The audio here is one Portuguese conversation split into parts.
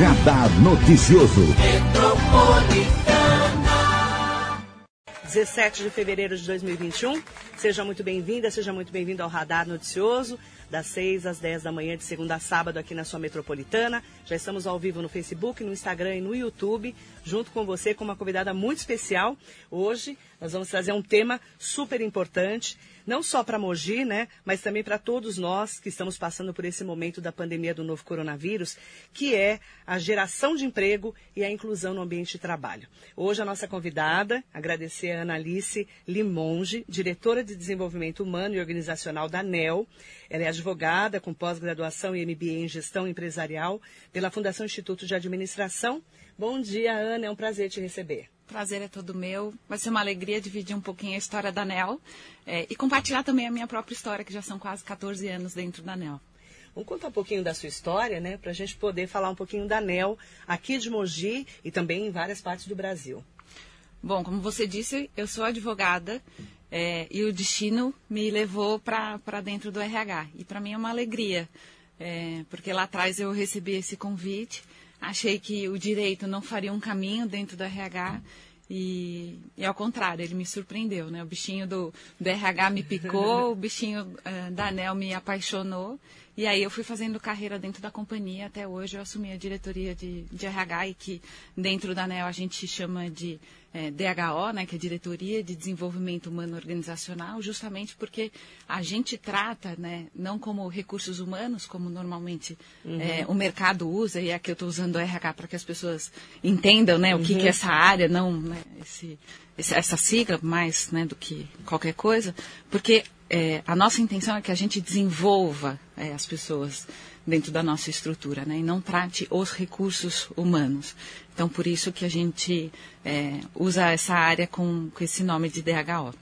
Radar Noticioso. 17 de fevereiro de 2021. Seja muito bem-vinda, seja muito bem-vindo ao Radar Noticioso das 6 às 10 da manhã, de segunda a sábado, aqui na sua metropolitana. Já estamos ao vivo no Facebook, no Instagram e no YouTube, junto com você, com uma convidada muito especial. Hoje nós vamos trazer um tema super importante não só para Mogi, né, mas também para todos nós que estamos passando por esse momento da pandemia do novo coronavírus, que é a geração de emprego e a inclusão no ambiente de trabalho. Hoje a nossa convidada, agradecer a Analice Limonge, diretora de Desenvolvimento Humano e Organizacional da NEL. Ela é advogada com pós-graduação e MBA em Gestão Empresarial pela Fundação Instituto de Administração. Bom dia, Ana, é um prazer te receber. Prazer é todo meu. Vai ser uma alegria dividir um pouquinho a história da NEL é, e compartilhar também a minha própria história, que já são quase 14 anos dentro da NEL. Vamos contar um pouquinho da sua história, né? Para a gente poder falar um pouquinho da NEL aqui de Mogi e também em várias partes do Brasil. Bom, como você disse, eu sou advogada é, e o destino me levou para dentro do RH. E para mim é uma alegria, é, porque lá atrás eu recebi esse convite achei que o direito não faria um caminho dentro do RH e, e ao contrário, ele me surpreendeu, né? O bichinho do, do RH me picou, o bichinho uh, da ANEL me apaixonou e aí eu fui fazendo carreira dentro da companhia, até hoje eu assumi a diretoria de, de RH e que dentro da ANEL a gente chama de é, DHO, né, que é Diretoria de Desenvolvimento Humano Organizacional, justamente porque a gente trata, né, não como recursos humanos, como normalmente uhum. é, o mercado usa, e é que eu estou usando o RH para que as pessoas entendam né, o que, que é uhum. essa área, não né, esse, essa sigla mais né, do que qualquer coisa, porque é, a nossa intenção é que a gente desenvolva é, as pessoas dentro da nossa estrutura, né? E não trate os recursos humanos. Então, por isso que a gente é, usa essa área com, com esse nome de DHO.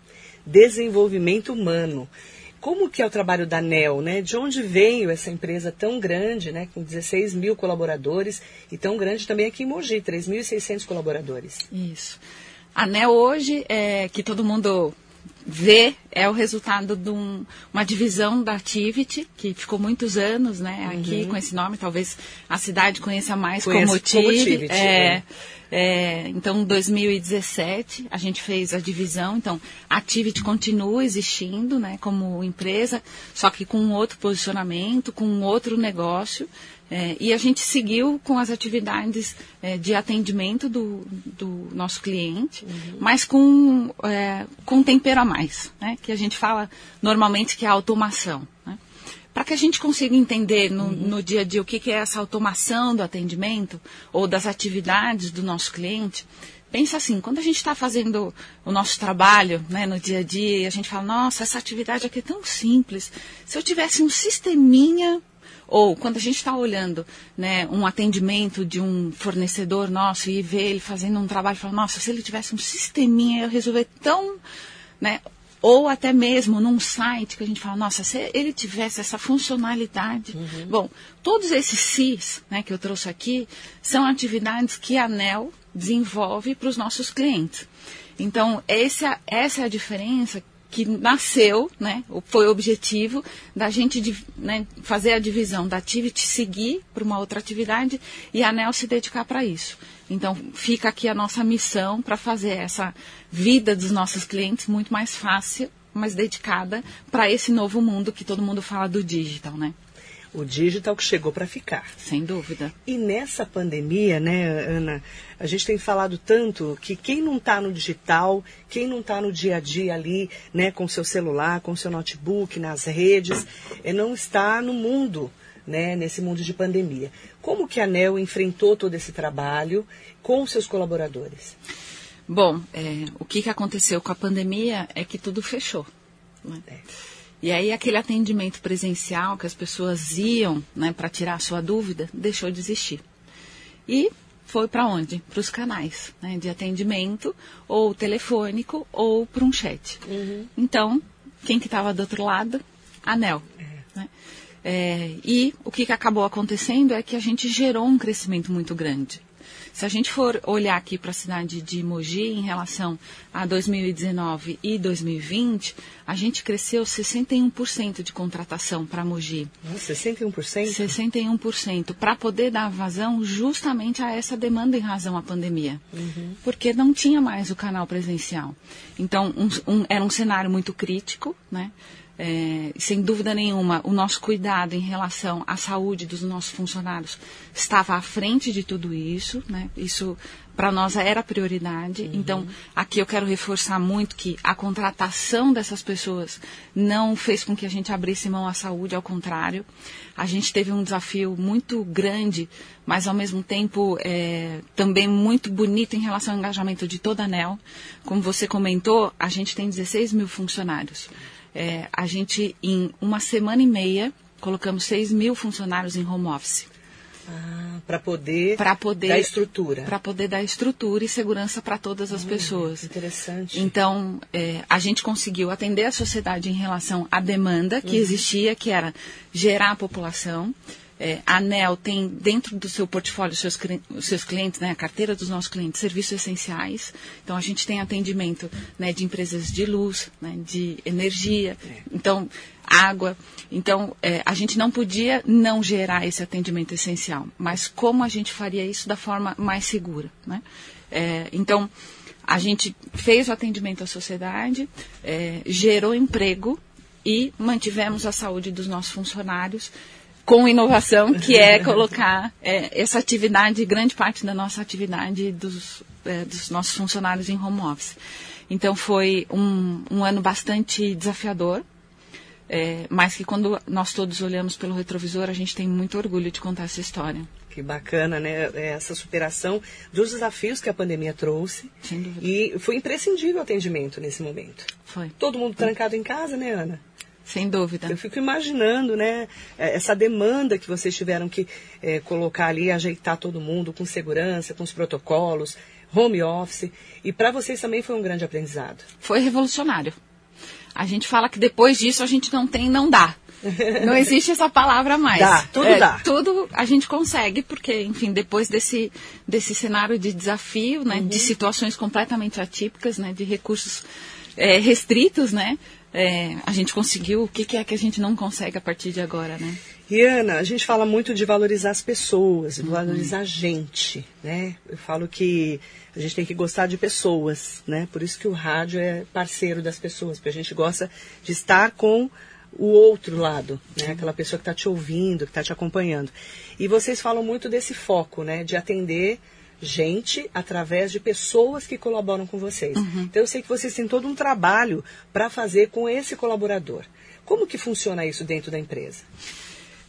Desenvolvimento humano. Como que é o trabalho da NEL, né? De onde veio essa empresa tão grande, né? Com 16 mil colaboradores e tão grande também aqui em Mogi, 3.600 colaboradores. Isso. A NEL hoje, é, que todo mundo vê é o resultado de um, uma divisão da Activity, que ficou muitos anos né, aqui uhum. com esse nome, talvez a cidade conheça mais Conheço como Activity. É, é. É, então, em 2017, a gente fez a divisão. Então, a Activity continua existindo né, como empresa, só que com um outro posicionamento, com um outro negócio. É, e a gente seguiu com as atividades é, de atendimento do, do nosso cliente, uhum. mas com, é, com tempero a mais, né? Que a gente fala normalmente que é a automação. Né? Para que a gente consiga entender no, uhum. no dia a dia o que, que, é essa automação do atendimento ou das atividades do nosso cliente, pensa assim, quando a gente está fazendo o nosso trabalho né, no dia a dia, a gente fala, nossa, essa atividade aqui é tão simples. Se eu tivesse um sisteminha ou quando a gente está olhando né, um atendimento de um fornecedor nosso e vê ele fazendo um trabalho, fala, nossa, se ele tivesse um sisteminha, eu resolver tão. Né, ou até mesmo num site que a gente fala, nossa, se ele tivesse essa funcionalidade. Uhum. Bom, todos esses CIS né, que eu trouxe aqui são atividades que a ANEL desenvolve para os nossos clientes. Então, essa, essa é a diferença que nasceu, né, foi o objetivo da gente né, fazer a divisão da Activity seguir para uma outra atividade e a ANEL se dedicar para isso. Então, fica aqui a nossa missão para fazer essa vida dos nossos clientes muito mais fácil, mais dedicada para esse novo mundo que todo mundo fala do digital, né? O digital que chegou para ficar. Sem dúvida. E nessa pandemia, né, Ana, a gente tem falado tanto que quem não está no digital, quem não está no dia a dia ali, né, com seu celular, com seu notebook, nas redes, é, não está no mundo, né, nesse mundo de pandemia. Como que a ANEL enfrentou todo esse trabalho com seus colaboradores? Bom, é, o que, que aconteceu com a pandemia é que tudo fechou. Né? É. E aí aquele atendimento presencial que as pessoas iam né, para tirar a sua dúvida, deixou de existir. E foi para onde? Para os canais né, de atendimento, ou telefônico, ou para um chat. Uhum. Então, quem que estava do outro lado? Anel. É. Né? É, e o que, que acabou acontecendo é que a gente gerou um crescimento muito grande. Se a gente for olhar aqui para a cidade de Mogi em relação a 2019 e 2020, a gente cresceu 61% de contratação para Mogi. 61%? 61%, para poder dar vazão justamente a essa demanda em razão à pandemia. Uhum. Porque não tinha mais o canal presencial. Então, um, um, era um cenário muito crítico, né? É, sem dúvida nenhuma, o nosso cuidado em relação à saúde dos nossos funcionários estava à frente de tudo isso. Né? Isso, para nós, era prioridade. Uhum. Então, aqui eu quero reforçar muito que a contratação dessas pessoas não fez com que a gente abrisse mão à saúde, ao contrário. A gente teve um desafio muito grande, mas ao mesmo tempo é, também muito bonito em relação ao engajamento de toda a ANEL. Como você comentou, a gente tem 16 mil funcionários é, a gente, em uma semana e meia, colocamos 6 mil funcionários em home office. Ah, para poder, poder dar estrutura. Para poder dar estrutura e segurança para todas as hum, pessoas. Interessante. Então, é, a gente conseguiu atender a sociedade em relação à demanda que uhum. existia, que era gerar a população. É, a ANEL tem dentro do seu portfólio os seus, os seus clientes, né, a carteira dos nossos clientes, serviços essenciais. Então a gente tem atendimento né, de empresas de luz, né, de energia, então água. Então é, a gente não podia não gerar esse atendimento essencial, mas como a gente faria isso da forma mais segura? Né? É, então a gente fez o atendimento à sociedade, é, gerou emprego e mantivemos a saúde dos nossos funcionários com inovação, que é colocar é, essa atividade, grande parte da nossa atividade dos, é, dos nossos funcionários em home office. Então foi um, um ano bastante desafiador, é, mas que quando nós todos olhamos pelo retrovisor, a gente tem muito orgulho de contar essa história. Que bacana, né? É, essa superação dos desafios que a pandemia trouxe. Sem dúvida. E foi imprescindível o atendimento nesse momento. Foi. Todo mundo trancado em casa, né, Ana? Sem dúvida. Eu fico imaginando, né, é, essa demanda que vocês tiveram que é, colocar ali, ajeitar todo mundo com segurança, com os protocolos, home office. E para vocês também foi um grande aprendizado. Foi revolucionário. A gente fala que depois disso a gente não tem, não dá. Não existe essa palavra mais. Dá, tudo é, dá. Tudo a gente consegue, porque, enfim, depois desse, desse cenário de desafio, né, uhum. de situações completamente atípicas, né, de recursos é, restritos, né, é, a gente conseguiu, o que, que, é que a gente não consegue a partir de agora, né? Riana, a gente fala muito de valorizar as pessoas, de uhum. valorizar a gente, né? Eu falo que a gente tem que gostar de pessoas, né? Por isso que o rádio é parceiro das pessoas, porque a gente gosta de estar com o outro lado, né? Aquela pessoa que está te ouvindo, que está te acompanhando. E vocês falam muito desse foco, né? De atender gente através de pessoas que colaboram com vocês. Uhum. Então eu sei que vocês têm todo um trabalho para fazer com esse colaborador. Como que funciona isso dentro da empresa?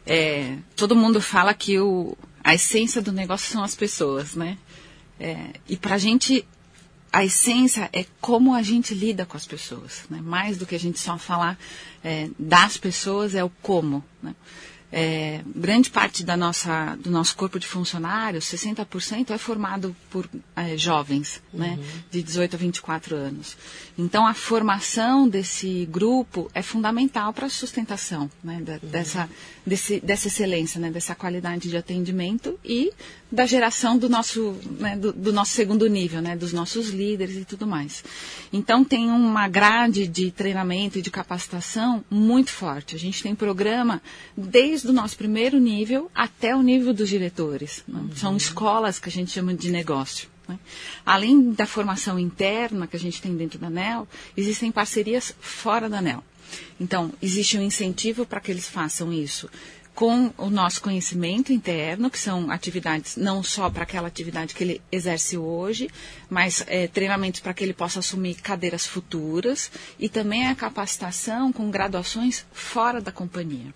É, todo mundo fala que o, a essência do negócio são as pessoas, né? É, e para a gente, a essência é como a gente lida com as pessoas. Né? Mais do que a gente só falar é, das pessoas, é o como. Né? É, grande parte da nossa, do nosso corpo de funcionários, 60% é formado por é, jovens, né, uhum. né, de 18 a 24 anos. Então, a formação desse grupo é fundamental para a sustentação né, da, uhum. dessa, desse, dessa excelência, né, dessa qualidade de atendimento e da geração do nosso, né, do, do, nosso segundo nível, né, dos nossos líderes e tudo mais. Então tem uma grade de treinamento e de capacitação muito forte. A gente tem programa desde o nosso primeiro nível até o nível dos diretores. Né? Uhum. São escolas que a gente chama de negócio. Né? Além da formação interna que a gente tem dentro da ANEL, existem parcerias fora da ANEL. Então, existe um incentivo para que eles façam isso com o nosso conhecimento interno, que são atividades não só para aquela atividade que ele exerce hoje, mas é, treinamentos para que ele possa assumir cadeiras futuras e também a capacitação com graduações fora da companhia.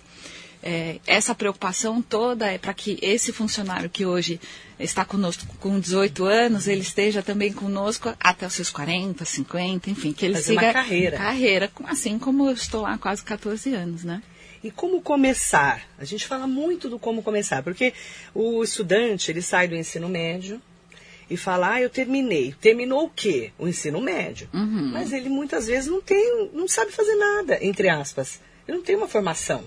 É, essa preocupação toda é para que esse funcionário que hoje está conosco com 18 anos, ele esteja também conosco até os seus 40, 50, enfim, que ele Fazer siga uma carreira. carreira, assim como eu estou lá há quase 14 anos, né? E como começar? A gente fala muito do como começar, porque o estudante, ele sai do ensino médio e fala, ah, eu terminei. Terminou o quê? O ensino médio. Uhum. Mas ele muitas vezes não tem, não sabe fazer nada, entre aspas. Ele não tem uma formação.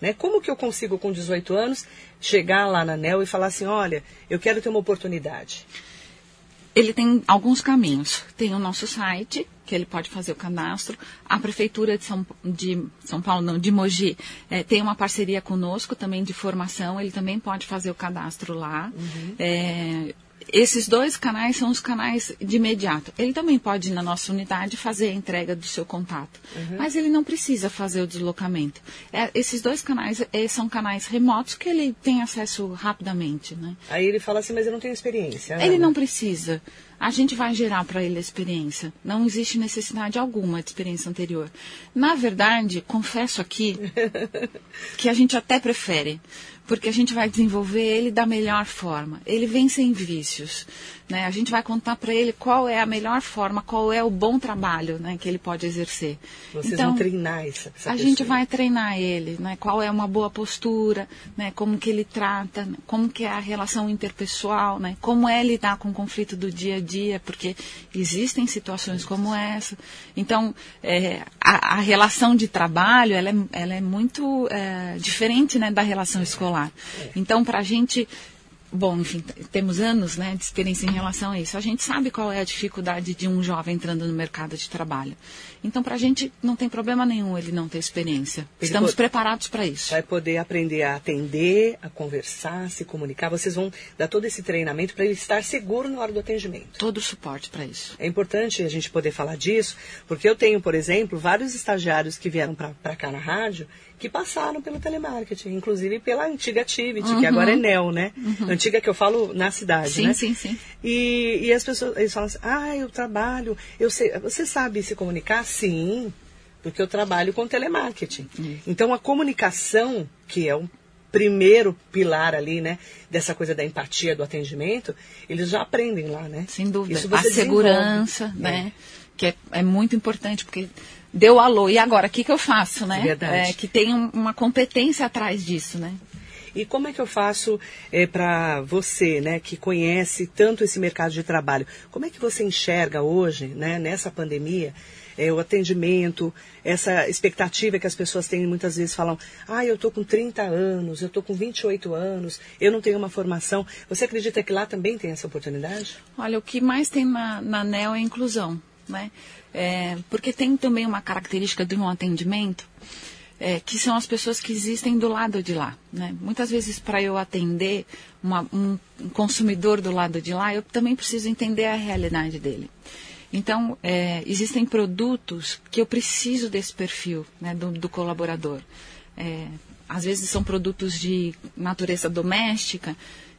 Né? Como que eu consigo, com 18 anos, chegar lá na NEL e falar assim, olha, eu quero ter uma oportunidade? Ele tem alguns caminhos. Tem o nosso site, que ele pode fazer o cadastro. A Prefeitura de São, de São Paulo, não, de Mogi, é, tem uma parceria conosco também de formação, ele também pode fazer o cadastro lá. Uhum. É, esses dois canais são os canais de imediato. Ele também pode ir na nossa unidade fazer a entrega do seu contato, uhum. mas ele não precisa fazer o deslocamento. É, esses dois canais é, são canais remotos que ele tem acesso rapidamente. Né? Aí ele fala assim, mas eu não tenho experiência. Ele não precisa. A gente vai gerar para ele a experiência. Não existe necessidade alguma de experiência anterior. Na verdade, confesso aqui que a gente até prefere porque a gente vai desenvolver ele da melhor forma. Ele vem sem vícios. Né? A gente vai contar para ele qual é a melhor forma, qual é o bom trabalho né, que ele pode exercer. Vocês então, vão treinar essa, essa A pessoa. gente vai treinar ele, né, qual é uma boa postura, né, como que ele trata, como que é a relação interpessoal, né, como é lidar com o conflito do dia a dia, porque existem situações como essa. Então, é, a, a, relação de trabalho ela é, ela é muito é, diferente né, da relação escolar. Então, para a gente bom, enfim, temos anos né, de experiência em relação a isso. A gente sabe qual é a dificuldade de um jovem entrando no mercado de trabalho. Então, para a gente não tem problema nenhum ele não ter experiência. Ele Estamos pode, preparados para isso. Vai poder aprender a atender, a conversar, se comunicar. Vocês vão dar todo esse treinamento para ele estar seguro na hora do atendimento. Todo o suporte para isso. É importante a gente poder falar disso, porque eu tenho, por exemplo, vários estagiários que vieram para cá na rádio que passaram pelo telemarketing, inclusive pela antiga Activity, uhum. que agora é NEL, né? Uhum. Antiga que eu falo na cidade, sim, né? Sim, sim, sim. E, e as pessoas, eles falam assim, ah, eu trabalho, eu sei, você sabe se comunicar? Sim, porque eu trabalho com telemarketing. Uhum. Então, a comunicação, que é um primeiro pilar ali, né, dessa coisa da empatia, do atendimento, eles já aprendem lá, né? Sem dúvida. a segurança, né? É. Que é, é muito importante, porque deu alô, e agora, o que, que eu faço, né? Verdade. É, que tem um, uma competência atrás disso, né? E como é que eu faço é, para você, né, que conhece tanto esse mercado de trabalho, como é que você enxerga hoje, né, nessa pandemia, é, o atendimento, essa expectativa que as pessoas têm muitas vezes falam, ah, eu estou com 30 anos, eu estou com 28 anos, eu não tenho uma formação. Você acredita que lá também tem essa oportunidade? Olha, o que mais tem na, na NEL é a inclusão, né? É, porque tem também uma característica de um atendimento é, que são as pessoas que existem do lado de lá. Né? Muitas vezes, para eu atender uma, um, um, consumidor do lado de lá, eu também preciso entender a realidade dele. Então, é, existem produtos que eu preciso desse perfil né, do, do, colaborador. É, às vezes são produtos de natureza doméstica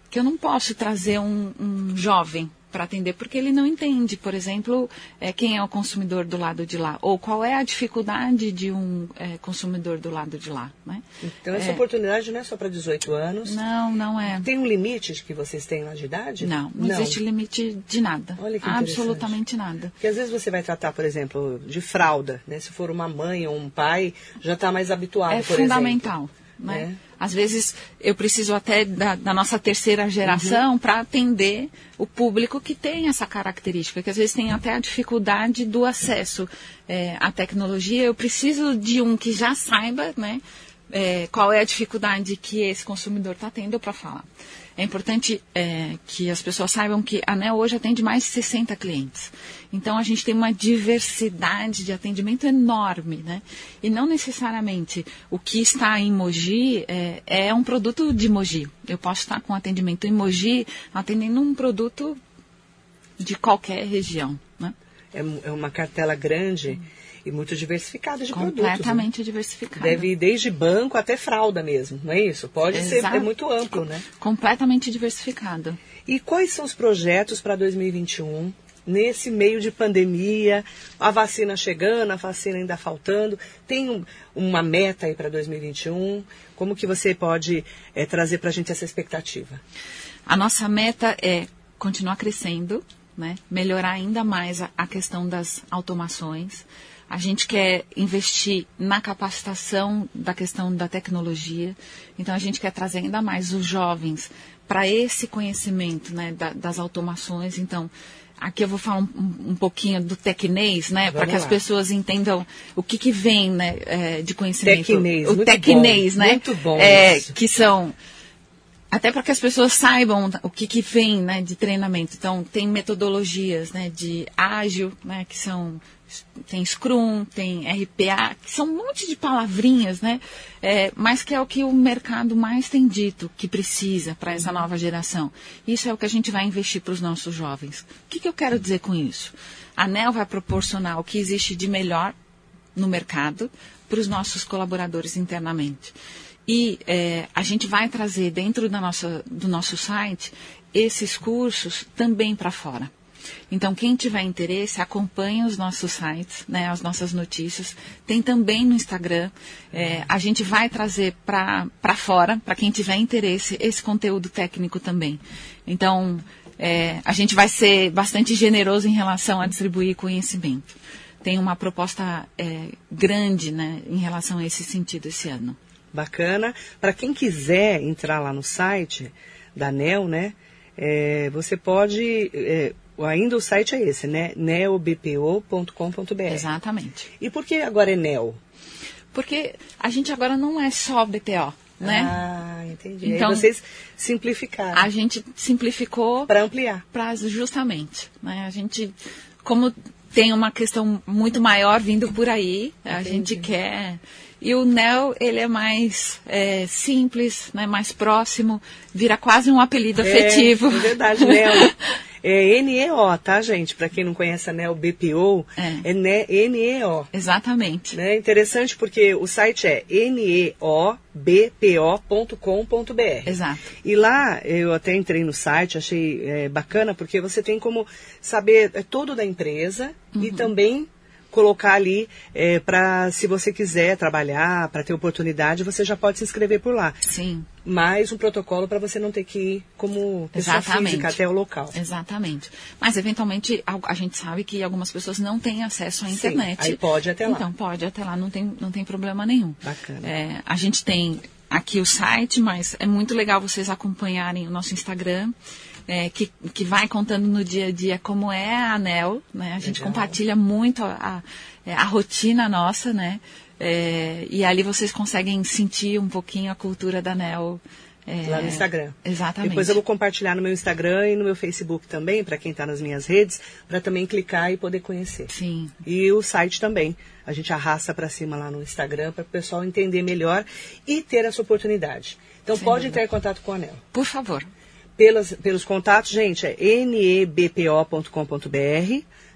que eu não posso trazer um, um jovem para atender, porque ele não entende, por exemplo, é, quem é o consumidor do lado de lá, ou qual é a dificuldade de um é, consumidor do lado de lá. Né? Então, essa é, oportunidade não é só para 18 anos? Não, não é. Tem um limite que vocês têm lá de idade? Não, não, não. existe limite de nada. Olha que Absolutamente nada. Porque às vezes você vai tratar, por exemplo, de fralda, né? se for uma mãe ou um pai, já está mais habituado, é fundamental. Exemplo. Né? Às vezes eu preciso até da, da nossa terceira geração uhum. para atender o público que tem essa característica, que às vezes tem até a dificuldade do acesso é, à tecnologia. Eu preciso de um que já saiba né, é, qual é a dificuldade que esse consumidor está tendo para falar. É importante é, que as pessoas saibam que a ANEL hoje atende mais de 60 clientes. Então a gente tem uma diversidade de atendimento enorme, né? E não necessariamente o que está em Mogi é, é um produto de Mogi. Eu posso estar com atendimento em Mogi atendendo um produto de qualquer região, né? É, é uma cartela grande. Hum e muito diversificada de Completamente produtos. Completamente né? diversificada. Deve ir desde banco até fralda mesmo, não é isso? Pode Exato. ser, é muito amplo, né? Completamente diversificada. E quais são os projetos para 2021? Nesse meio de pandemia, a vacina chegando, a vacina ainda faltando, tem um, uma meta aí para 2021? Como que você pode é, trazer para a gente essa expectativa? A nossa meta é continuar crescendo, né? melhorar ainda mais a, a questão das automações, a gente quer investir na capacitação da questão da tecnologia. Então, a gente quer trazer ainda mais os jovens para esse conhecimento né, da, das automações. Então, aqui eu vou falar um, um pouquinho do tecnês, né, para que as pessoas entendam o que, que vem né, é, de conhecimento. Tecnês, o tecnês, né? Muito bom. É, que são até para que as pessoas saibam o que, que vem né, de treinamento. Então, tem metodologias né, de ágil, né, que são. Tem Scrum, tem RPA, que são um monte de palavrinhas, né? É, mas que é o que o mercado mais tem dito que precisa para essa nova geração. Isso é o que a gente vai investir para os nossos jovens. O que, que eu quero dizer com isso? A ANEL vai proporcionar o que existe de melhor no mercado para os nossos colaboradores internamente. E é, a gente vai trazer dentro da nossa, do nosso site esses cursos também para fora. Então, quem tiver interesse, acompanhe os nossos sites, né, as nossas notícias. Tem também no Instagram. É, a gente vai trazer para fora, para quem tiver interesse, esse conteúdo técnico também. Então, é, a gente vai ser bastante generoso em relação a distribuir conhecimento. Tem uma proposta é, grande né, em relação a esse sentido esse ano bacana. Para quem quiser entrar lá no site da NEL, né? É, você pode. É, ainda o site é esse, né? neobpo.com.br. Exatamente. E por que agora é NEL? Porque a gente agora não é só BPO. Né? Ah, entendi. Então, Aí vocês simplificaram. A gente simplificou para ampliar. Pra, justamente. Né? A gente, como tem uma questão muito maior vindo por aí, entendi. a gente quer e o NEL, ele é mais é, simples, né, mais próximo, vira quase um apelido é, afetivo. É verdade, NEL. É NEO, tá, gente? Para quem não conhece a NEO BPO, é, é NEO. Exatamente. Né? Interessante porque o site é neobpo.com.br. Exato. E lá, eu até entrei no site, achei é, bacana, porque você tem como saber é, todo da empresa uhum. e também colocar ali é, para, se você quiser trabalhar, para ter oportunidade, você já pode se inscrever por lá. Sim. Mais um protocolo para você não ter que ir como pessoa Exatamente. física até o local. Exatamente. Mas, eventualmente, a, gente sabe que algumas pessoas não têm acesso à internet. Sim, aí pode até lá. Então, pode até lá, não tem, não tem problema nenhum. Bacana. É, a gente tem aqui o site, mas é muito legal vocês acompanharem o nosso Instagram é, que, que vai contando no dia a dia como é a ANEL, né? A gente Legal. compartilha muito a, a, é, a, rotina nossa, né? É, e ali vocês conseguem sentir um pouquinho a cultura da ANEL. É, Lá no Instagram. Exatamente. Depois eu vou compartilhar no meu Instagram e no meu Facebook também, para quem está nas minhas redes, para também clicar e poder conhecer. Sim. E o site também. A gente arrasta para cima lá no Instagram para o pessoal entender melhor e ter essa oportunidade. Então Sem pode dúvida. entrar em contato com a ANEL. Por favor pelas, pelos contatos, gente, é nebpo.com.br.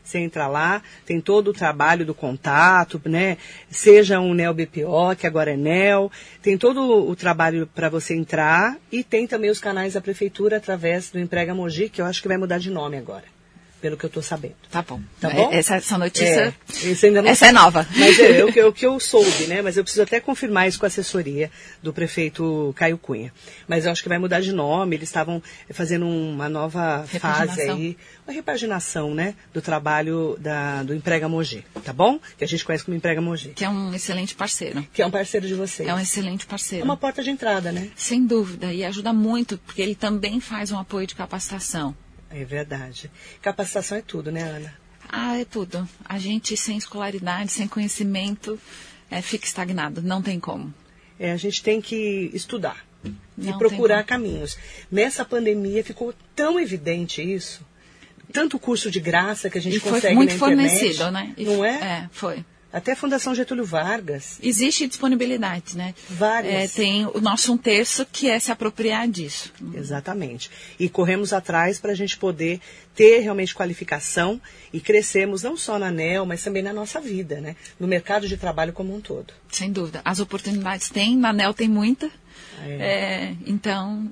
Você entra lá, tem todo o trabalho do contato, né? Seja um NEL BPO, que agora é NEL, tem todo o trabalho para você entrar e tem também os canais da prefeitura através do Emprega Mogi, que eu acho que vai mudar de nome agora pelo que eu estou sabendo. Tá bom. Tá bom? Essa, essa notícia. É, ainda não essa é nova. Mas é, é, o, que, é o que eu soube, né? Mas eu preciso até confirmar isso com a assessoria do prefeito Caio Cunha. Mas eu acho que vai mudar de nome. Eles estavam fazendo uma nova fase aí, uma repaginação, né? Do trabalho da, do Emprega Mogi, tá bom? Que a gente conhece como Emprega Mogi. Que é um excelente parceiro. Que é um parceiro de vocês. É um excelente parceiro. É uma porta de entrada, né? Sem dúvida. E ajuda muito, porque ele também faz um apoio de capacitação. É verdade. Capacitação é tudo, né, Ana? Ah, é tudo. A gente sem escolaridade, sem conhecimento, é, fica estagnado. Não tem como. É, a gente tem que estudar Não e procurar caminhos. Nessa pandemia ficou tão evidente isso. Tanto curso de graça que a gente e consegue foi muito na internet. fornecido, né? E não é? É, foi. Até a Fundação Getúlio Vargas. Existe disponibilidade, né? Várias. É, tem o nosso um terço que é se apropriar disso. Exatamente. E corremos atrás para a gente poder ter realmente qualificação e crescermos não só na ANEL, mas também na nossa vida, né? No mercado de trabalho como um todo. Sem dúvida. As oportunidades tem, na ANEL tem muita. É. É, então,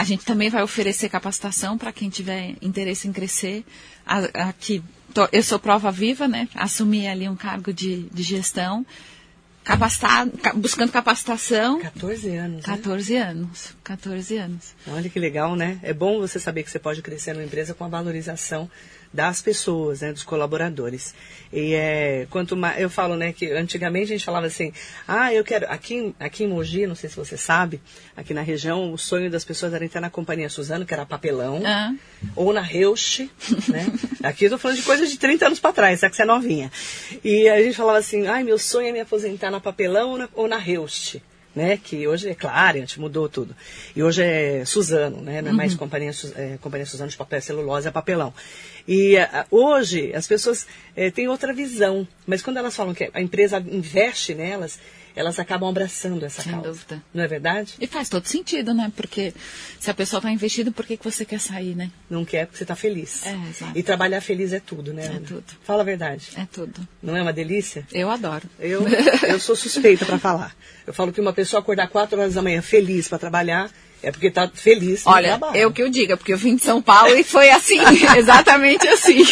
a gente também vai oferecer capacitação para quem tiver interesse em crescer. Aqui eu sou prova viva, né? Assumi ali um cargo de, de gestão, capacitar, buscando capacitação. 14 anos. 14 né? anos. 14 anos. Olha que legal, né? É bom você saber que você pode crescer numa empresa com a valorização das pessoas, né, dos colaboradores. E é, quanto mais, eu falo, né, que antigamente a gente falava assim, ah, eu quero, aqui, aqui em Mogi, não sei se você sabe, aqui na região, o sonho das pessoas era entrar na Companhia Suzano, que era papelão, ah. ou na Reusch, né, aqui eu tô falando de coisas de 30 anos para trás, sabe que você é novinha. E a gente falava assim, ai, meu sonho é me aposentar na papelão ou na, ou na Reusch. Né? Que hoje é Clariant, mudou tudo. E hoje é Suzano, né? Não é mais companhia, Su- é, companhia Suzano de papel, celulose, é papelão. E ah, hoje as pessoas eh, têm outra visão, mas quando elas falam que a empresa investe nelas, elas acabam abraçando essa Sem causa. dúvida. Não é verdade? E faz todo sentido, né? Porque se a pessoa está investindo, por que, que você quer sair, né? Não quer porque você está feliz. É, exato. E trabalhar feliz é tudo, né? É Ana? tudo. Fala a verdade. É tudo. Não é uma delícia? Eu adoro. Eu, eu sou suspeita para falar. Eu falo que uma pessoa acordar 4 horas da manhã feliz para trabalhar é porque está feliz Olha, trabalho. eu que eu diga, porque eu vim de São Paulo e foi assim, exatamente assim.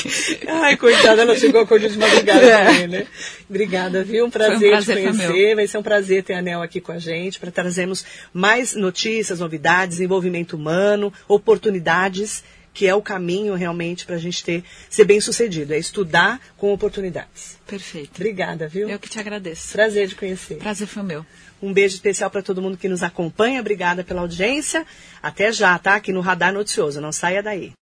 Ai, coitada, ela chegou acordando de madrugada É. também, né? Obrigada, viu? Um prazer, um prazer, te conhecer. Vai ser um prazer ter a Anel aqui com a gente para trazermos mais notícias, novidades, desenvolvimento humano, oportunidades, que é o caminho realmente para a gente ter, ser bem sucedido. É estudar com oportunidades. Perfeito. Obrigada, viu? Eu que te agradeço. Prazer de conhecer. Prazer foi meu. Um beijo especial para todo mundo que nos acompanha. Obrigada pela audiência. Até já, tá? Aqui no Radar Noticioso. Não saia daí.